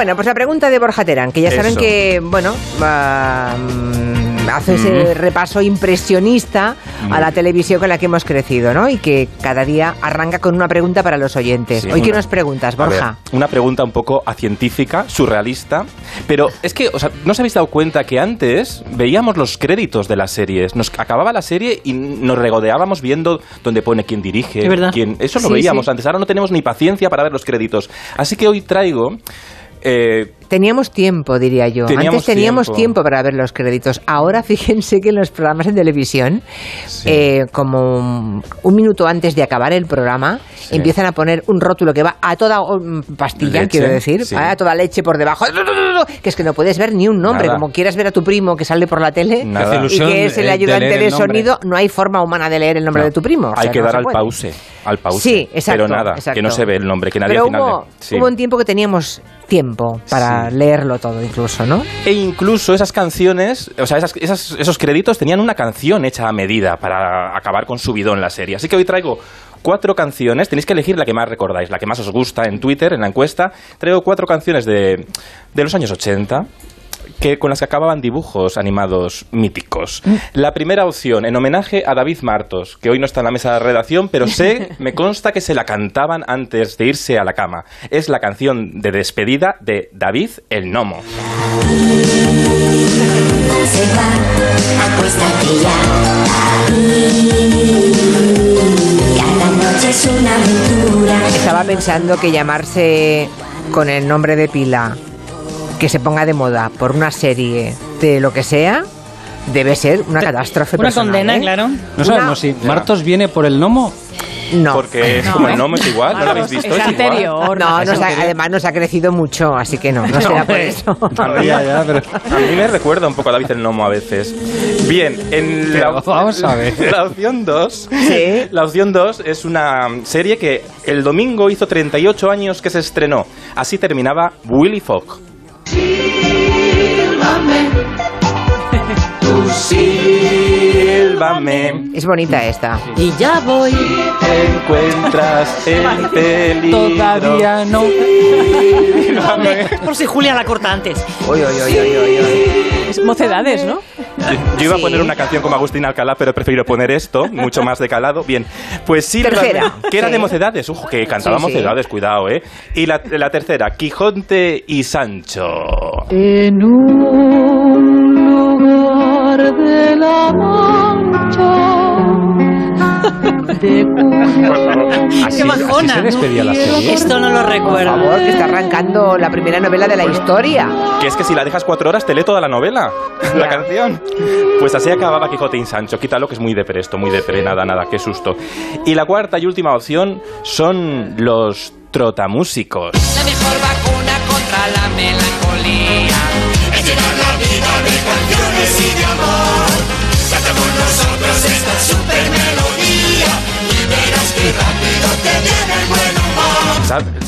Bueno, pues la pregunta de Borja Terán, que ya saben Eso. que, bueno, mm, hace ese repaso impresionista a la televisión con la que hemos crecido, ¿no? Y que cada día arranca con una pregunta para los oyentes. Sí, Hoy, ¿qué una- nos preguntas, ver, Borja? una pregunta un poco científica, surrealista, pero es que, o sea, ¿no os habéis dado cuenta que antes veíamos los créditos de las series? Nos acababa la serie y nos regodeábamos viendo dónde pone quién dirige, Es verdad. quién... Eso lo Sí, veíamos sí. antes, ahora no tenemos ni paciencia para ver los créditos. Así que hoy traigo... eh, Teníamos tiempo, diría yo. Teníamos Antes teníamos tiempo. tiempo. para ver los créditos. Ahora fíjense que en los programas de televisión, eh, como un, un minuto antes de acabar el programa, Sí. empiezan a poner un rótulo que va a toda um, pastilla, Leche, quiero decir, sí. a toda leche por debajo, que es que no puedes ver ni un nombre, Nada. como quieras ver a tu primo que sale por la tele Nada. y que es el eh, de ayudante de, sonido, no hay forma humana de leer el nombre no, de tu primo. o Hay que no dar al puede. pause, al pause. Sí, exacto. Pero nada, exacto. que no se ve el nombre, que nadie Pero al final... hubo, de- sí. hubo un tiempo que teníamos tiempo para Leerlo todo incluso, ¿no? E incluso esas canciones, o sea, esas- esas- esos créditos tenían una canción hecha a medida para acabar con su bidón la serie. Así que hoy traigo cuatro canciones, tenéis que elegir la que más recordáis, la que más os gusta en Twitter, en la encuesta. Traigo cuatro canciones de, de los años 80. Que, con las que acababan dibujos animados míticos. La primera opción, en homenaje a David Martos, que hoy no está en la mesa de redacción, pero sé, me consta que se la cantaban antes de irse a la cama. Es la canción de despedida de David el Gnomo. Se va, acuéstate ya. Cada noche es una aventura. Estaba pensando que llamarse con el nombre de pila, que se ponga de moda por una serie de lo que sea, debe ser una catástrofe Una personal, condena, ¿eh? claro. No sabemos si Martos viene por el gnomo. No. Porque es No, como el ¿eh? gnomo, es igual, ¿no lo habéis visto? Es anterior. No, Es nos ha- anterior. además nos ha crecido mucho, así que no, no será por eso. A mí, Ya, ya, pero- a mí me recuerda un poco a David el Gnomo a veces. Bien, en la, Pero vamos a ver. la opción 2. Sí. La opción 2 es una serie que el domingo hizo 38 años que se estrenó. Así terminaba Willy Fogg. Tú sílvame. Es bonita esta. Y ya voy. Te encuentras en peligro. Todavía no. Sílvame. Por si Julia la corta antes. Uy, uy, uy, uy, uy, uy. Es mocedades, ¿no? Yo iba a poner una canción como Agustín Alcalá, pero he preferido poner esto, mucho más de calado. Bien, pues sí, Tercera. que era Sí. de mocedades, ojo, que cantaba Sí, sí. mocedades, cuidado, ¿eh? Y la, la tercera, Quijote y Sancho. En un lugar de la mancha de Así, Qué bajona. así se despedía la serie. Esto no lo Por recuerdo. favor, que está arrancando la primera novela de la historia. Que es que si la dejas cuatro horas te lee toda la novela, la canción. Pues así acababa Quijote y Sancho. Quítalo que es muy de presto, muy de pre, nada, nada, qué susto. Y la cuarta y última opción son los trotamúsicos. La mejor vacuna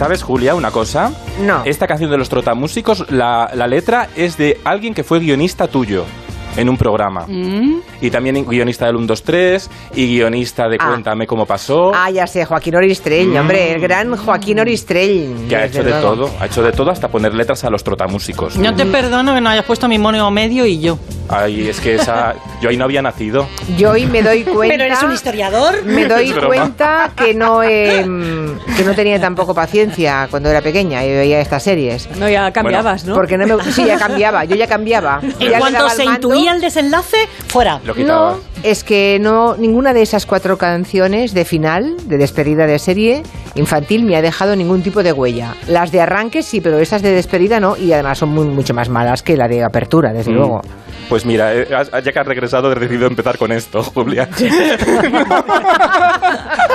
¿Sabes, Julia, una cosa? No. Esta canción de los trotamúsicos, la, la letra es de alguien que fue guionista tuyo en un programa. Y también guionista del 1, 2, 3 y guionista de Ah. Cuéntame cómo pasó. Ah, ya sé, Joaquín Oristrell, hombre, el gran Joaquín Oristrell. que ha hecho de luego. todo, ha hecho de todo hasta poner letras a los trotamúsicos. No te perdono que no hayas puesto mi mono medio y yo. Ay, es que esa, yo ahí no había nacido. Yo hoy me doy cuenta. Pero eres un historiador. Me doy cuenta que no eh, mm, que no tenía tampoco paciencia cuando era pequeña y veía estas series. No, ya cambiabas, ¿no? Porque no me sí, ya cambiaba, yo ya cambiaba. Ya En cuanto el se intuía el desenlace, fuera. Lo. No, es que no ninguna de esas cuatro canciones de final, de despedida de serie infantil, me ha dejado ningún tipo de huella. Las de arranque sí, pero esas de despedida no, y además son muy, mucho más malas que la de apertura, desde Mm. luego. Pues mira, eh, ya que has regresado he decidido empezar con esto, Julia.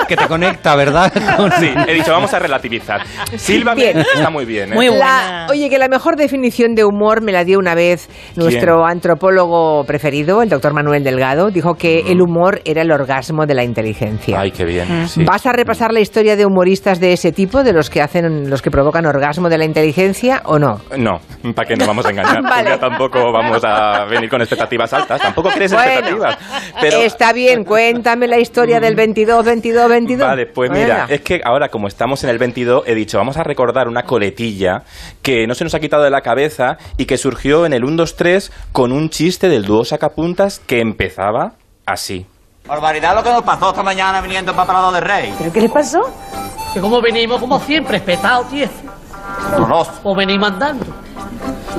Que te conecta, ¿verdad? Sí, he dicho, vamos a relativizar. Sílvame Bien. está muy bien, ¿eh? Muy La- buena. oye, que la mejor definición de humor me la dio una vez nuestro antropólogo preferido, el doctor Manuel Delgado. Dijo que el humor era el orgasmo de la inteligencia. Ay, qué bien. sí. ¿Vas a repasar la historia de humoristas de ese tipo, de los que hacen, los que provocan orgasmo de la inteligencia o no? No, ¿para qué nos vamos a engañar? Vale. Tampoco vamos a venir con expectativas altas. Tampoco crees Bueno, expectativas. Pero Está bien, cuéntame la historia del 22, 22, 22. Vale, pues mira, es que ahora como estamos en el 22, he dicho, vamos a recordar una coletilla que no se nos ha quitado de la cabeza y que surgió en el 1, 2, 3 con un chiste del dúo sacapuntas que empezaba así. Barbaridad lo que nos pasó esta mañana viniendo para Prado de Rey. ¿Pero qué les pasó? Que como venimos, como siempre, espetados, tío. Horroroso. O venimos andando.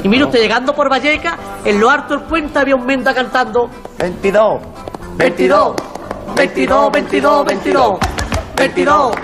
Y mira usted, llegando por Valleca, en lo alto del puente había un menda cantando 22. 22, 22, 22, 22, 22, 22,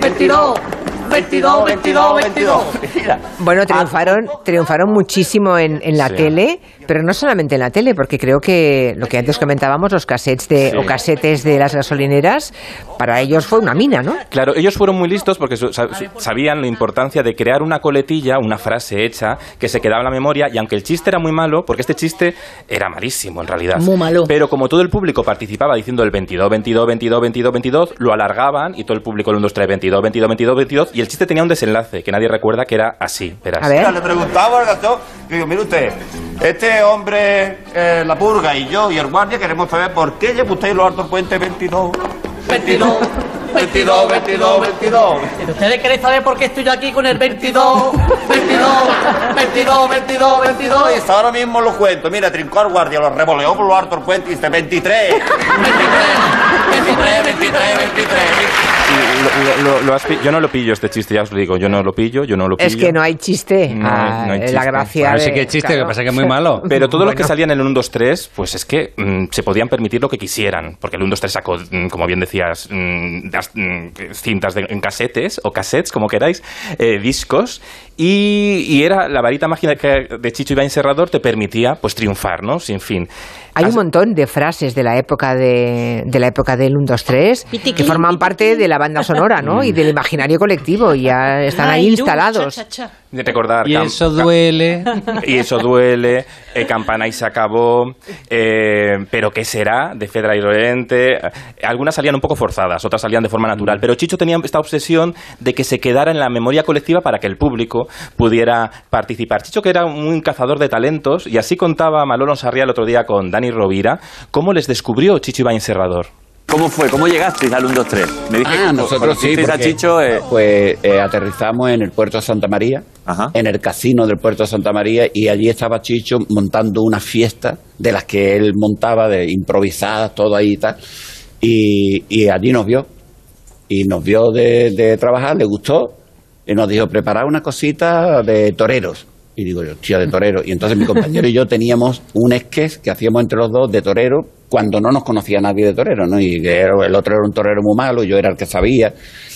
22, 22, 22. Mira. Bueno, triunfaron, triunfaron muchísimo en, en la Sí. tele, pero no solamente en la tele, porque creo que lo que antes comentábamos, los cassettes de, Sí. o casetes de las gasolineras, para ellos fue una mina, ¿no? Claro, ellos fueron muy listos porque sabían la importancia de crear una coletilla, una frase hecha que se quedaba en la memoria y aunque el chiste era muy malo, porque este chiste era malísimo en realidad. Muy malo. Pero como todo el público participaba diciendo el 22, 22, 22, 22, 22, lo alargaban y todo el público el 1, 2, 3, 22, 22, 22, 22 y el chiste tenía un desenlace que nadie recuerda que era así. Verás. A ver. Le preguntaba al gato, digo, mire usted, este hombre, eh, la purga y yo y el guardia queremos saber por qué lleva usted los altos puentes 22. 22, 22, 22, 22. ¿Ustedes quieren saber por qué estoy yo aquí con el 22, 22, 22, 22, 22? Pues ahora mismo lo cuento. Mira, trincó al guardia, lo revoleó por los altos puentes y dice 23. 23, 23, 23. Y lo- lo- lo has pi- yo no lo pillo este chiste, ya os lo digo. Yo no lo pillo, yo no lo pillo. Es que no hay chiste. No hay- Ah, no hay La chiste. gracia. Ahora sí de- que es chiste, claro. lo que pasa es que es muy malo. Pero todos los que Bueno. salían en el 1, 2, 3, pues es que mm, se podían permitir lo que quisieran. Porque el 1, 2, 3 sacó, mm, como bien decías, mm, das- mm, cintas de- en casetes o cassettes, como queráis, eh, discos. Y, y era la varita mágica que- de Chicho Ibañez Serrador te permitía pues triunfar, ¿no? Sin fin. Hay un montón de frases de la época de, de la época del 1, 2, 3 que forman parte de la banda sonora, ¿no? Y del imaginario colectivo y ya están ahí instalados. de recordar Y eso duele. Y eso duele, eh, Campana y se acabó, eh, pero ¿qué será? De Fedra y Llorente. Eh, Algunas salían un poco forzadas, otras salían de forma natural, pero Chicho tenía esta obsesión de que se quedara en la memoria colectiva para que el público pudiera participar. Chicho que era un cazador de talentos y así contaba Manolo Sarria el otro día con Dani Rovira cómo les descubrió Chicho Ibañez Serrador. ¿Cómo fue? ¿Cómo llegasteis al 1, 2, 3? Me dije Ah, que nosotros sí, conocisteis a porque, Chicho, eh, pues eh, aterrizamos en el puerto de Santa María, Ajá. en el casino del puerto de Santa María, y allí estaba Chicho montando una fiesta de las que él montaba, de improvisadas, todo ahí y tal, y, y allí nos vio, y nos vio de, de trabajar, le gustó, y nos dijo, preparad una cosita de toreros. Y digo yo, tío, de torero. Y entonces mi compañero y yo teníamos un sketch que hacíamos entre los dos de torero cuando no nos conocía nadie de torero, ¿no? Y el otro era un torero muy malo, yo era el que sabía.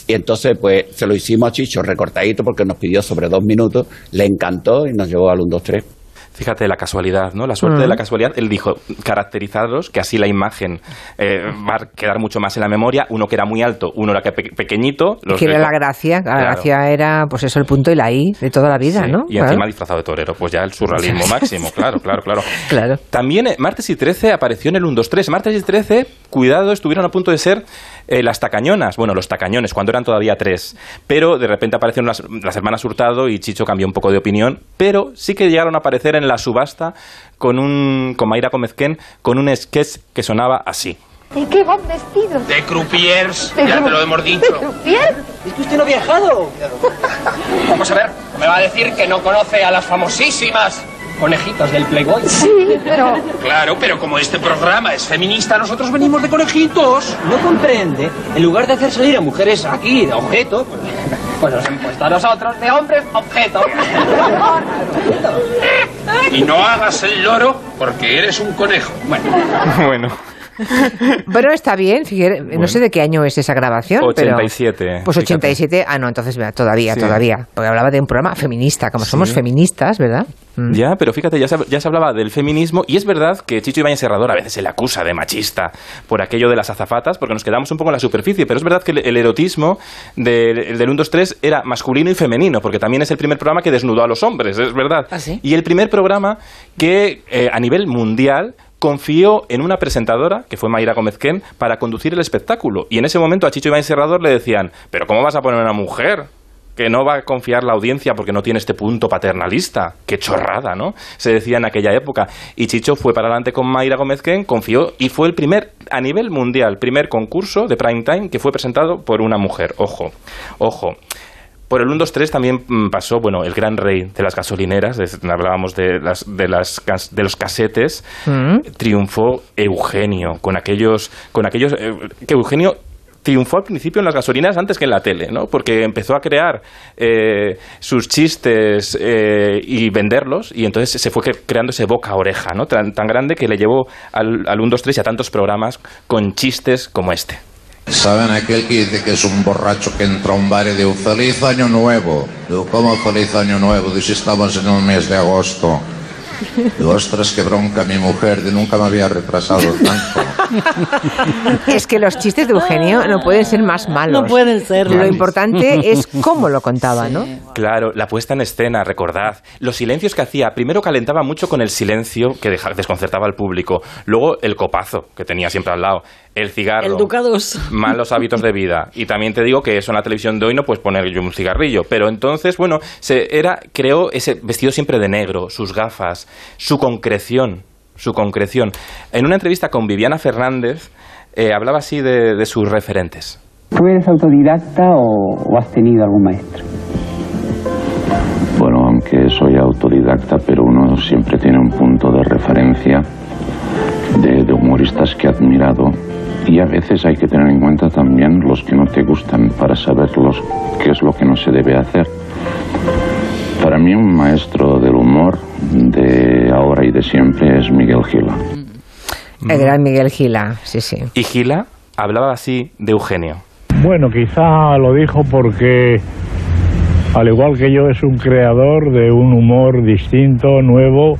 Y entonces, pues, se lo hicimos a Chicho recortadito porque nos pidió sobre dos minutos, le encantó y nos llevó al 1, 2, 3. Fíjate la casualidad, ¿no? La suerte de la casualidad. Él dijo, caracterizarlos, que así la imagen eh, va a quedar mucho más en la memoria. Uno que era muy alto, uno era que pe- pequeñito. los que era la gracia, la Claro. gracia era pues eso el punto y la I de toda la vida, Sí, ¿no? Y Claro. encima disfrazado de torero, pues ya el surrealismo máximo, claro, claro, claro. Claro. También eh, Martes y 13 apareció en el 1, 2, 3. Martes y 13, cuidado, estuvieron a punto de ser eh, las tacañonas, bueno, los tacañones, cuando eran todavía tres. Pero de repente aparecieron las, las hermanas Hurtado y Chicho cambió un poco de opinión, pero sí que llegaron a aparecer en la subasta con un con Mayra Comezquén con un sketch que sonaba así. ¿De qué van vestidos? De croupiers, ¿De ya te lo hemos ¿De dicho. croupier? Es que usted no ha viajado. Vamos a ver, me va a decir que no conoce a las famosísimas conejitas del Playboy. Sí, pero Claro, pero como este programa es feminista, nosotros venimos de conejitos. No comprende. En lugar de hacer salir a mujeres aquí de objeto, Pues nos han puesto a nosotros de hombres objeto. Y no hagas el loro porque eres un conejo. Bueno, bueno, Bueno, está bien, fíjate, no sé de qué año es esa grabación, pero 87. pues fíjate. 87, ah no, entonces mira, todavía, Sí. todavía, porque hablaba de un programa feminista, como somos feministas, ¿verdad? Mm. Ya, pero fíjate, ya se, ya se hablaba del feminismo y es verdad que Chicho Ibañez Serrador a veces se le acusa de machista por aquello de las azafatas, porque nos quedamos un poco en la superficie, pero es verdad que el, el erotismo del, el del 1, 2, 3 era masculino y femenino, porque también es el primer programa que desnudó a los hombres, es verdad. ¿Ah, sí? Y el primer programa que eh, a nivel mundial confió en una presentadora, que fue Mayra Gómezquén, para conducir el espectáculo. Y en ese momento a Chicho Ibañez Serrador le decían, pero ¿cómo vas a poner a una mujer? que no va a confiar la audiencia porque no tiene este punto paternalista. Qué chorrada, ¿no? Se decía en aquella época. Y Chicho fue para adelante con Mayra Gómez Ken, confió y fue el primer, a nivel mundial, primer concurso de prime time que fue presentado por una mujer. Ojo, ojo. Por el 1, 2, 3 también mm, pasó, bueno, el gran rey de las gasolineras, hablábamos de, las, de, las, de los casetes, triunfó Eugenio, con aquellos, con aquellos, eh, que Eugenio triunfó al principio en las gasolineras antes que en la tele, ¿no? Porque empezó a crear eh, sus chistes eh, y venderlos y entonces se fue cre- creando ese boca a oreja, ¿no? Tan, tan grande que le llevó al, al 1, 2, 3 y a tantos programas con chistes como este. ¿Saben aquel que dice que es un borracho que entra a un bar y dice feliz año nuevo? Digo, ¿cómo feliz año nuevo? Dice, si estamos en el mes de agosto. Digo, ostras, qué bronca mi mujer, de nunca me había retrasado tanto. Es que los chistes de Eugenio no pueden ser más malos. No pueden serlo. Lo importante es cómo lo contaba, ¿no? Claro, la puesta en escena, recordad. Los silencios que hacía, primero calentaba mucho con el silencio que desconcertaba al público. Luego el copazo que tenía siempre al lado. El cigarro. El Ducados. Malos hábitos de vida. Y también te digo que eso en la televisión de hoy no puedes poner yo un cigarrillo. Pero entonces, bueno, se era, creó ese vestido siempre de negro, sus gafas, su concreción. Su concreción. En una entrevista con Viviana Fernández, eh, hablaba así de, de sus referentes. ¿Tú eres autodidacta o, o has tenido algún maestro? Bueno, aunque soy autodidacta, pero uno siempre tiene un punto de referencia de, de humoristas que ha admirado y a veces hay que tener en cuenta también los que no te gustan para saber los, qué es lo que no se debe hacer. Para mí un maestro del humor de ahora y de siempre es Miguel Gila. El gran Miguel Gila, sí, sí. Y Gila hablaba así de Eugenio. Bueno, quizá lo dijo porque, al igual que yo, es un creador de un humor distinto, nuevo,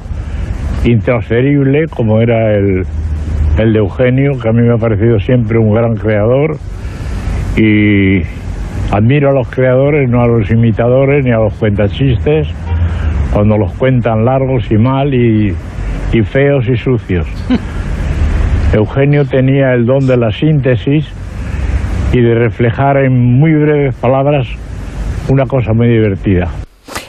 intransferible, como era el, el de Eugenio, que a mí me ha parecido siempre un gran creador. Y admiro a los creadores, no a los imitadores ni a los cuentachistes, cuando los cuentan largos y mal y, y feos y sucios. Eugenio tenía el don de la síntesis y de reflejar en muy breves palabras una cosa muy divertida.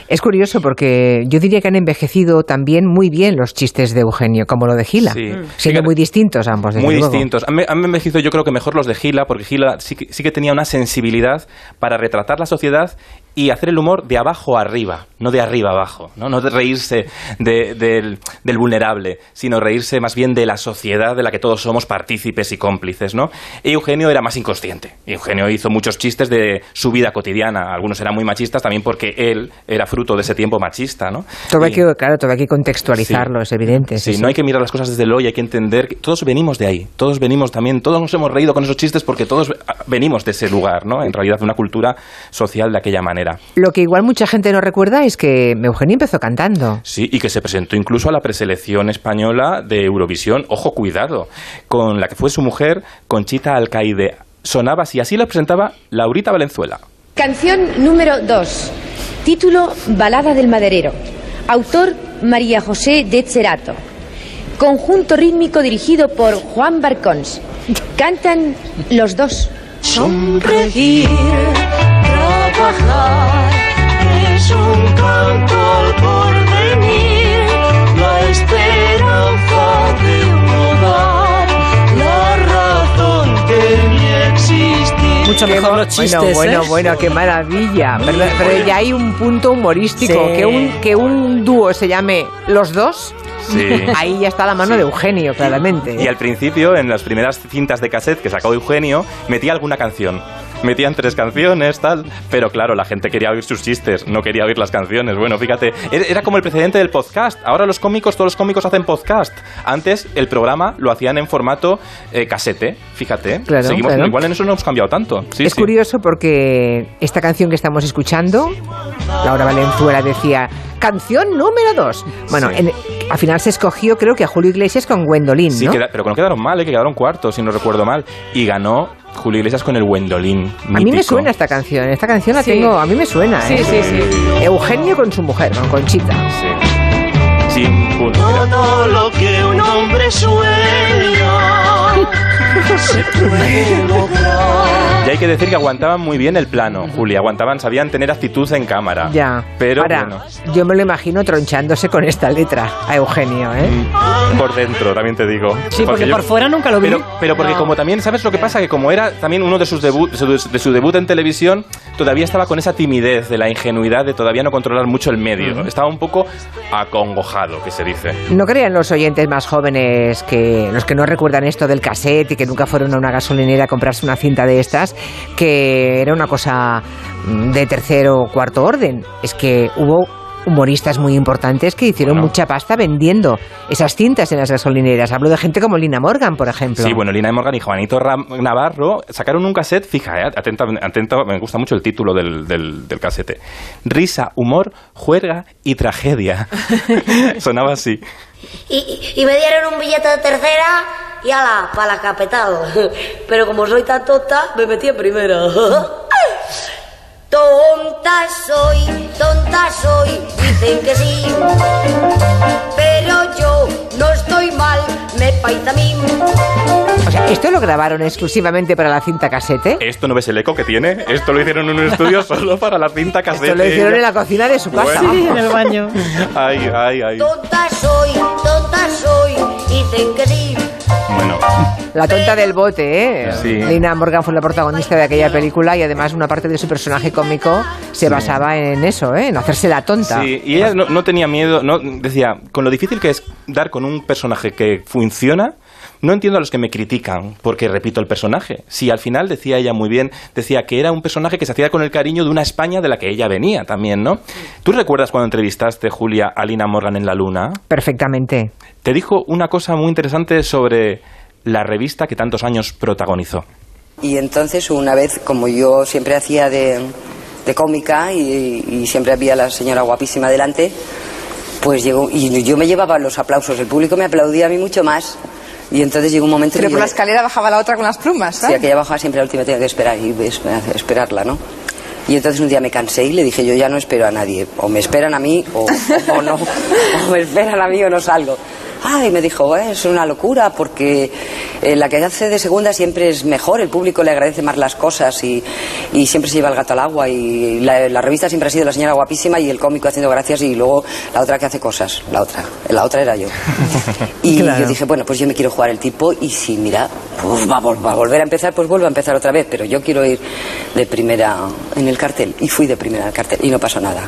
Es curioso porque yo diría que han envejecido también muy bien los chistes de Eugenio, como lo de Gila. Sí. Siendo muy distintos ambos, desde Muy luego. distintos. Han, han envejecido yo creo que mejor los de Gila, porque Gila sí que, sí que tenía una sensibilidad para retratar la sociedad y hacer el humor de abajo a arriba, no de arriba a abajo, no, no de reírse de- del, del vulnerable, sino reírse más bien de la sociedad de la que todos somos partícipes y cómplices, ¿no? Y Eugenio era más inconsciente. Eugenio hizo muchos chistes de su vida cotidiana, algunos eran muy machistas también porque él era fruto de ese tiempo machista, ¿no? Todo hay que, claro, todo hay que contextualizarlo, es evidente. Sí, sí, no hay que mirar las cosas desde el hoy, hay que entender que todos venimos de ahí, todos venimos también, todos nos hemos reído con esos chistes porque todos venimos de ese lugar, ¿no? En realidad, de una cultura social de aquella manera. Lo que igual mucha gente no recuerda es que Eugenio empezó cantando. Sí, y que se presentó incluso a la preselección española de Eurovisión, ojo, cuidado, con la que fue su mujer, Conchita Alcaide. Sonaba así, así la presentaba Laurita Valenzuela. Canción número 2. Título Balada del Maderero. Autor María José de Cerato. Conjunto rítmico dirigido por Juan Barcons. Cantan los dos. Sonreír, trabajar, es un canto al porvenir, la esperanza de un hogar, la razón de mi existir. Mucho mejor los chistes, Bueno, bueno, ¿eh? bueno, qué maravilla. Pero, pero ya hay un punto humorístico. Sí. Que, un, que un dúo se llame Los Dos, Sí. ahí ya está la mano de Eugenio, claramente. Y al principio, en las primeras cintas de cassette que sacó Eugenio, metía alguna canción. Metían tres canciones, tal. Pero claro, la gente quería oír sus chistes, no quería oír las canciones. Bueno, fíjate, era era como el precedente del podcast. Ahora los cómicos, todos los cómicos hacen podcast. Antes el programa lo hacían en formato eh, casete, fíjate. Claro, Seguimos, claro. Igual en eso no hemos cambiado tanto. Sí, es sí. curioso porque esta canción que estamos escuchando, Laura Valenzuela decía, canción número dos. Bueno, Sí. en- al final se escogió creo que a Julio Iglesias con Gwendolyn, Sí, ¿no? queda- pero que no quedaron mal, eh, que quedaron cuartos, si no recuerdo mal. Y ganó Julio Iglesias con el Wendolín. A mí me suena esta canción, esta canción la Sí. tengo, a mí me suena. Sí, ¿eh? sí, sí. Eugenio con su mujer, con Conchita. Sí. Sí, punto. Todo lo que un hombre sueña Y hay que decir que aguantaban muy bien el plano, Julia. Aguantaban, sabían tener actitud en cámara. Ya. Pero Ahora, bueno, yo me lo imagino tronchándose con esta letra a Eugenio, ¿eh? por dentro, también te digo. Sí, porque por fuera nunca lo vi. Pero, pero porque No. como también, ¿sabes lo que pasa? Que como era también uno de sus debut, de su, de su debut en televisión, todavía estaba con esa timidez de la ingenuidad de todavía no controlar mucho el medio. Estaba un poco acongojado, que se dice. No crean los oyentes más jóvenes que los que no recuerdan esto del cassette y que nunca fueron a una gasolinera a comprarse una cinta de estas, que era una cosa mm, de tercero o cuarto orden. Es que hubo humoristas muy importantes que hicieron mucha pasta vendiendo esas cintas en las gasolineras. Hablo de gente como Lina Morgan, por ejemplo. Sí, bueno, Lina Morgan y Juanito Ram- Navarro sacaron un cassette, fija, eh, atenta, atenta, me gusta mucho el título del, del, del casete. Risa, humor, juerga y tragedia. Sonaba así. Y, y me dieron un billete de tercera y ala, para la capital. Pero como soy tan tonta, me metí en primera. Tonta soy, tonta soy, dicen que sí. Pero yo no estoy mal, me paita a mí. O sea, ¿esto lo grabaron exclusivamente para la cinta casete? ¿Esto no ves el eco que tiene? Esto lo hicieron en un estudio solo para la cinta casete. Esto lo hicieron en la cocina de su casa. Bueno. baño. Ay, ay, ay. Tonta soy, tonta soy, dicen que sí. Bueno, La tonta del bote, ¿eh? Sí. Lina Morgan fue la protagonista de aquella película y además una parte de su personaje cómico se basaba en eso, ¿eh? En hacerse la tonta. Sí, y ella no, no tenía miedo, no, decía, con lo difícil que es dar con un personaje que funciona, no entiendo a los que me critican porque repito el personaje. Si al final decía ella muy bien, decía que era un personaje que se hacía con el cariño de una España de la que ella venía también, ¿no? ¿Tú recuerdas cuando entrevistaste, Julia, a Lina Morgan en La Luna? Perfectamente. Te dijo una cosa muy interesante sobre la revista que tantos años protagonizó. Y entonces una vez, como yo siempre hacía de, de cómica y, y siempre había la señora guapísima delante, pues llegó, y yo me llevaba los aplausos, el público me aplaudía a mí mucho más. Y entonces llegó un momento Pero que por la escalera bajaba la otra con las plumas, Sí, ¿sabes? aquella bajaba siempre la última, tenía que esperar y es- esperarla, ¿no? Y entonces un día me cansé y le dije, yo ya no espero a nadie. O me esperan a mí o, o no. O me esperan a mí o no salgo. Ay, me dijo, "Eh, es una locura porque eh, la que hace de segunda siempre es mejor, el público le agradece más las cosas y, y siempre se lleva el gato al agua y la, la revista siempre ha sido la señora guapísima y el cómico haciendo gracias y luego la otra que hace cosas, la otra, la otra era yo. Y Claro. yo dije, bueno, pues yo me quiero jugar el tipo y si mira, pues va, va a volver a empezar, pues vuelvo a empezar otra vez, pero yo quiero ir de primera en el cartel. Y fui de primera en el cartel y no pasó nada.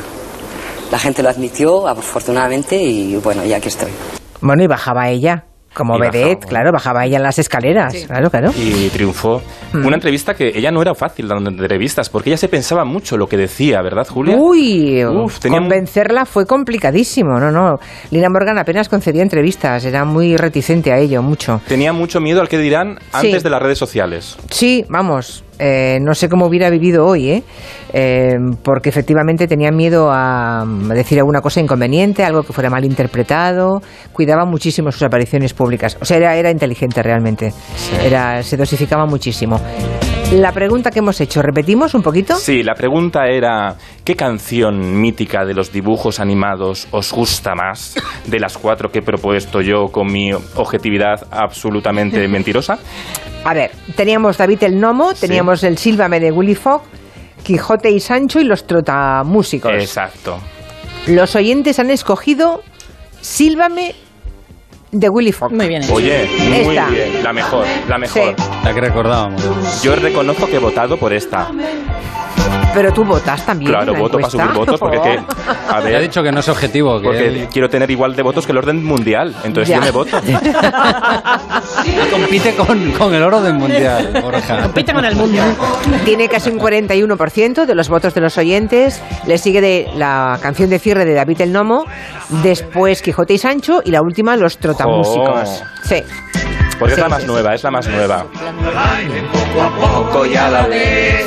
La gente lo admitió, afortunadamente, y bueno, ya que estoy. Bueno, y bajaba ella. Como bajaba, vedette, claro, bajaba ella en las escaleras. Claro, claro. Y triunfó. Mm. Una entrevista que ella no era fácil dando entrevistas, porque ella se pensaba mucho lo que decía, ¿verdad, Julia? Uy, Uf, tenía un- convencerla fue complicadísimo, no, no. Lina Morgan apenas concedía entrevistas, era muy reticente a ello, mucho. Tenía mucho miedo al que dirán Sí. antes de las redes sociales. Sí, vamos, eh, no sé cómo hubiera vivido hoy, ¿eh? Eh, porque efectivamente tenía miedo a, decir alguna cosa inconveniente, algo que fuera mal interpretado, cuidaba muchísimo sus apariciones públicas, o sea, era, era inteligente realmente, era, se dosificaba muchísimo. La pregunta que hemos hecho, ¿repetimos un poquito? Sí, la pregunta era, ¿qué canción mítica de los dibujos animados os gusta más de las cuatro que he propuesto yo con mi objetividad absolutamente mentirosa? A ver, teníamos David el Nomo, teníamos el Sílvame de Willy Fogg, Quijote y Sancho y los Trotamúsicos. Exacto. Los oyentes han escogido Sílvame de Willy Fogg. Muy bien. Oye, muy Esta. bien, la mejor, la mejor. La que recordábamos. Yo reconozco que he votado por esta. Pero tú votas también. Claro, en la voto para encuesta. subir votos porque que, a ver, ha dicho que no es objetivo. Que porque él quiero tener igual de votos que el orden mundial, entonces Ya. yo me voto. compite con, con el oro del mundial, Borja. Compite con el mundo. Tiene casi un 41% de los votos de los oyentes. Le sigue de la canción de cierre de David el Nomo, después Quijote y Sancho y la última Los Trotamúsicos. Jo. Sí. Porque Sí, es la más sí, nueva, es la más nueva. Poco a poco ya la ves.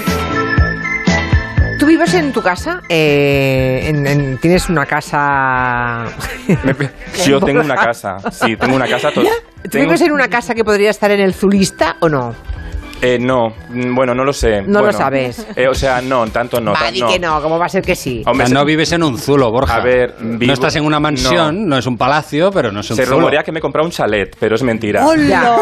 ¿Tú vives en tu casa? Eh, en- en- ¿Tienes una casa...? Yo tengo una casa, sí, tengo una casa. ¿Tú tengo- vives en una casa que podría estar en el Zulista o no? Eh, no, bueno, no lo sé. No lo Bueno, sabes. eh, o sea, no, tanto no. Va, di que no, ¿cómo va a ser que sí? Hombre, O sea, no vives en un zulo, Borja. A ver, no vivo- estás en una mansión, no, es un palacio, pero no es un Se zulo. rumorea que me he comprado un chalet, pero es mentira. Ya.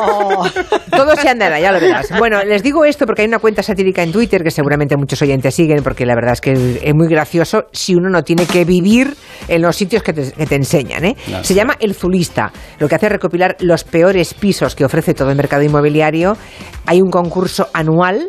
Todo se andará, ya lo verás. Bueno, les digo esto porque hay una cuenta satírica en Twitter que seguramente muchos oyentes siguen, porque la verdad es que es muy gracioso si uno no tiene que vivir en los sitios que te, que te enseñan. ¿eh? Claro, Se sí. llama El Zulista. Lo que hace es recopilar los peores pisos que ofrece todo el mercado inmobiliario. Hay un concurso anual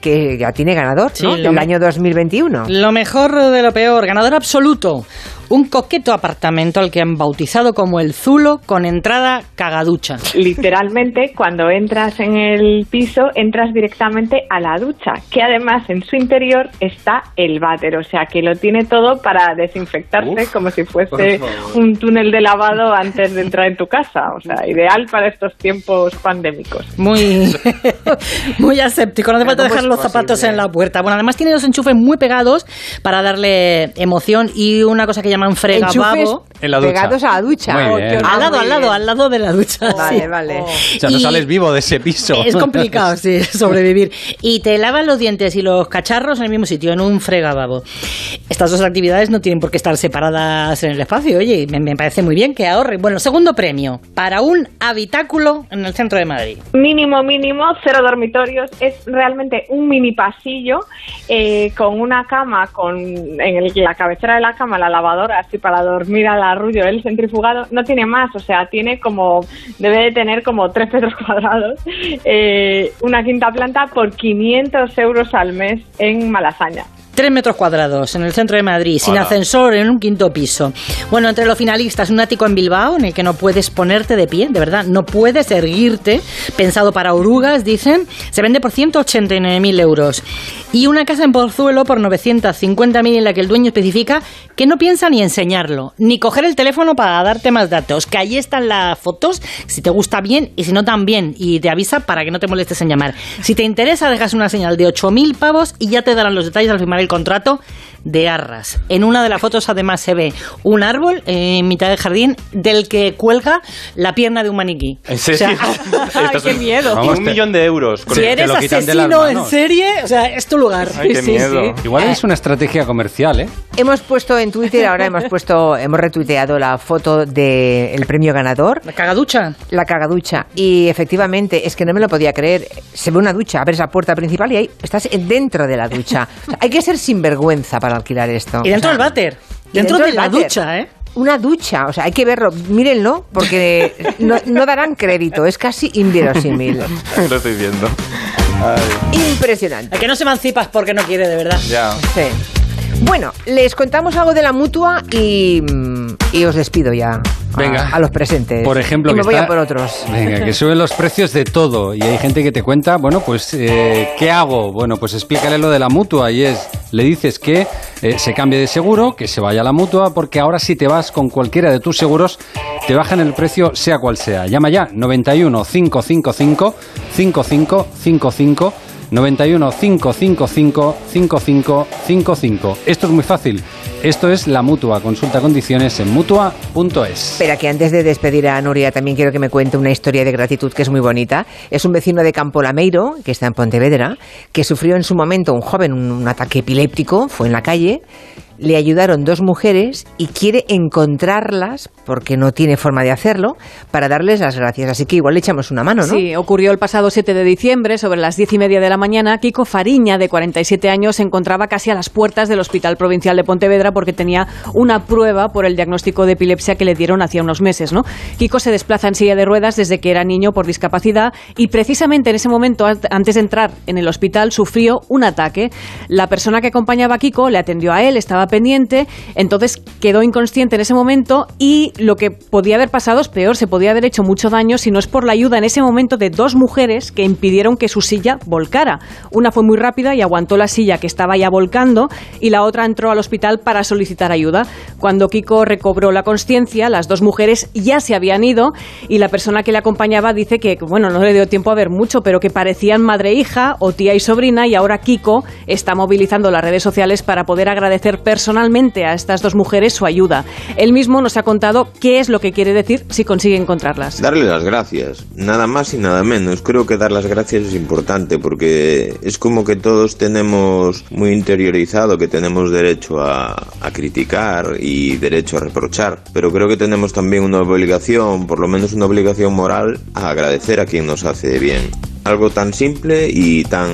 que ya tiene ganador, Sí, ¿no? lo Del año 2021. Lo mejor de lo peor, ganador absoluto. Un coqueto apartamento al que han bautizado como el Zulo con entrada cagaducha. Literalmente, cuando entras en el piso, entras directamente a la ducha, que además en su interior está el váter, o sea que lo tiene todo para desinfectarse como si fuese un túnel de lavado antes de entrar en tu casa, o sea, ideal para estos tiempos pandémicos. Muy, muy aséptico, no hace falta ¿cómo dejar los zapatos en la puerta. Bueno, además tiene dos enchufes muy pegados para darle emoción y una cosa que llaman fregababo. Enchufes En la ducha. pegados a la ducha. Muy Oh, bien. Al lado, al lado, al lado de la ducha. Vale, sí. vale. O sea, no Y- sales vivo de ese piso. Es complicado, sí, sobrevivir. Y te lavan los dientes y los cacharros en el mismo sitio, en un fregababo. Estas dos actividades no tienen por qué estar separadas en el espacio. Oye, me, me parece muy bien que ahorren. Bueno, segundo premio, para un habitáculo en el centro de Madrid. Mínimo, mínimo, cero dormitorios. Es realmente un mini pasillo eh, con una cama, con en el- la cabecera de la cama, la lavadora, así para dormir al arrullo, el centrifugado. No tiene más, o sea, tiene como, debe de tener como tres metros cuadrados. eh, una quinta planta por 500 euros al mes en Malasaña. Tres metros cuadrados en el centro de Madrid, sin Hola. ascensor, en un quinto piso. Bueno, entre los finalistas, un ático en Bilbao en el que no puedes ponerte de pie, de verdad, no puedes erguirte, pensado para orugas, dicen, se vende por 189.000 euros. Y una casa en Pozuelo por 950.000 en la que el dueño especifica que no piensa ni enseñarlo, ni coger el teléfono para darte más datos, que ahí están las fotos, si te gusta bien y si no también, y te avisa para que no te molestes en llamar. Si te interesa, dejas una señal de 8.000 pavos y ya te darán los detalles al firmar el contrato de Arras. En una de las fotos además se ve un árbol en mitad del jardín del que cuelga la pierna de un maniquí. ¿En serio? ay, qué miedo. Vamos, un millón de euros. con Si eres lo de asesino en serie, o sea, es tu lugar. Ay, qué Sí, miedo. sí. Igual es una estrategia comercial, ¿eh? Hemos puesto en Twitter, ahora hemos puesto, hemos retuiteado la foto del premio ganador. La cagaducha. La cagaducha. Y efectivamente, es que no me lo podía creer. Se ve una ducha, abres la puerta principal y ahí estás dentro de la ducha. O sea, hay que ser sinvergüenza para alquilar esto. Y dentro O sea, del váter. Dentro, dentro de la váter. ducha, ¿eh? Una ducha, o sea, hay que verlo. Mírenlo, porque no, no darán crédito. Es casi inverosímil. Lo estoy viendo. Impresionante. El que no se emancipas porque no quiere, de verdad. Ya. Sí. Bueno, les contamos algo de la mutua y, mm, y os despido ya. a- Venga. A, los presentes. Por ejemplo, y me que voy está- a por otros. Venga, que suben los precios de todo y hay gente que te cuenta, bueno, pues, eh, ¿qué hago? Bueno, pues explícale lo de la mutua y es, le dices que eh, se cambie de seguro, que se vaya a la mutua, porque ahora si te vas con cualquiera de tus seguros, te bajan el precio sea cual sea. Llama ya, 91 555 5555 91 555 5555. Esto es muy fácil. Esto es la mutua. Consulta condiciones en mutua.es. Espera, que antes de despedir a Nuria también quiero que me cuente una historia de gratitud que es muy bonita. Es un vecino de Campo Lameiro, que está en Pontevedra, que sufrió en su momento un joven un, ataque epiléptico, fue en la calle, le ayudaron dos mujeres y quiere encontrarlas, porque no tiene forma de hacerlo, para darles las gracias. Así que igual le echamos una mano, ¿no? Sí, ocurrió el pasado 7 de diciembre, sobre las 10 y media de la mañana. Kiko Fariña, de 47 años, se encontraba casi a las puertas del Hospital Provincial de Pontevedra porque tenía una prueba por el diagnóstico de epilepsia que le dieron hacía unos meses. ¿no? Kiko se desplaza en silla de ruedas desde que era niño por discapacidad y precisamente en ese momento, an- antes de entrar en el hospital, sufrió un ataque. La persona que acompañaba a Kiko le atendió a él, estaba pendiente, entonces quedó inconsciente en ese momento y lo que podía haber pasado es peor, se podía haber hecho mucho daño si no es por la ayuda en ese momento de dos mujeres que impidieron que su silla volcara. Una fue muy rápida y aguantó la silla que estaba ya volcando y la otra entró al hospital para solicitar ayuda. Cuando Kiko recobró la conciencia, las dos mujeres ya se habían ido y la persona que le acompañaba dice que, bueno, no le dio tiempo a ver mucho, pero que parecían madre e hija o tía y sobrina y ahora Kiko está movilizando las redes sociales para poder agradecer personalmente a estas dos mujeres su ayuda. Él mismo nos ha contado qué es lo que quiere decir si consigue encontrarlas. Darle las gracias, nada más y nada menos. Creo que dar las gracias es importante porque es como que todos tenemos muy interiorizado que tenemos derecho a, a criticar y derecho a reprochar, pero creo que tenemos también una obligación, por lo menos una obligación moral, a agradecer a quien nos hace bien. Algo tan simple y tan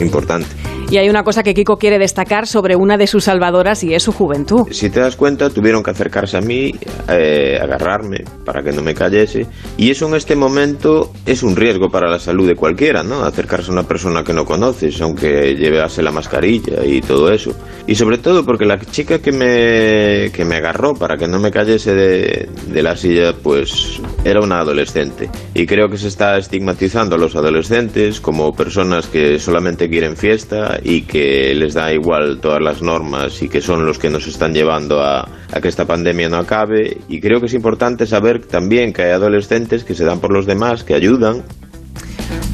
importante. Y hay una cosa que Kiko quiere destacar sobre una de sus salvadoras y es su juventud. Si te das cuenta, tuvieron que acercarse a mí, eh, agarrarme para que no me cayese. Y eso en este momento es un riesgo para la salud de cualquiera, ¿no? Acercarse a una persona que no conoces, aunque llevase la mascarilla y todo eso. Y sobre todo porque la chica que me, que me agarró para que no me cayese de, de la silla, pues era una adolescente. Y creo que se está estigmatizando a los adolescentes como personas que solamente quieren fiesta y que les da igual todas las normas y que son los que nos están llevando a, a que esta pandemia no acabe. Y creo que es importante saber también que hay adolescentes que se dan por los demás, que ayudan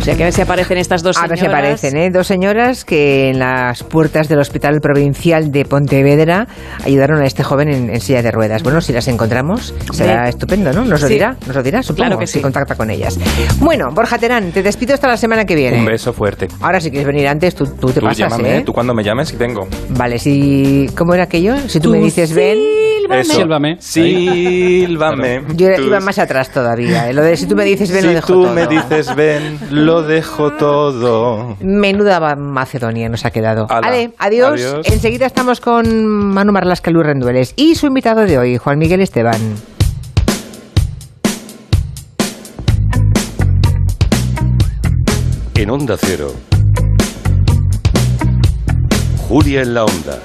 O sea, que a ver si aparecen estas dos A ver señoras. si aparecen, ¿eh? Dos señoras que en las puertas del Hospital Provincial de Pontevedra ayudaron a este joven en, en silla de ruedas. Bueno, si las encontramos, será Sí. estupendo, ¿no? Nos lo Sí. dirá, nos lo dirá, supongo, Claro que si sí. contacta con ellas. Bueno, Borja Terán, te despido hasta la semana que viene. Un beso fuerte. Ahora, si quieres venir antes, tú, tú te Tú pasas, llámame, ¿eh? tú cuando me llames y vengo. Vale, si... ¿Cómo era aquello? Si tú, me Tú dices ven... Eso. Sílvame. Sílvame. Yo Tú- iba más atrás todavía. ¿eh? Lo de si tú me dices ven, lo Si dejo tú todo. me dices ven, lo dejo todo. Menuda Macedonia nos ha quedado. Ala, Vale, adiós. adiós. Enseguida estamos con Manu Marlasca Luis Rendueles y su invitado de hoy, Juan Miguel Esteban. En Onda Cero. Julia en la Onda.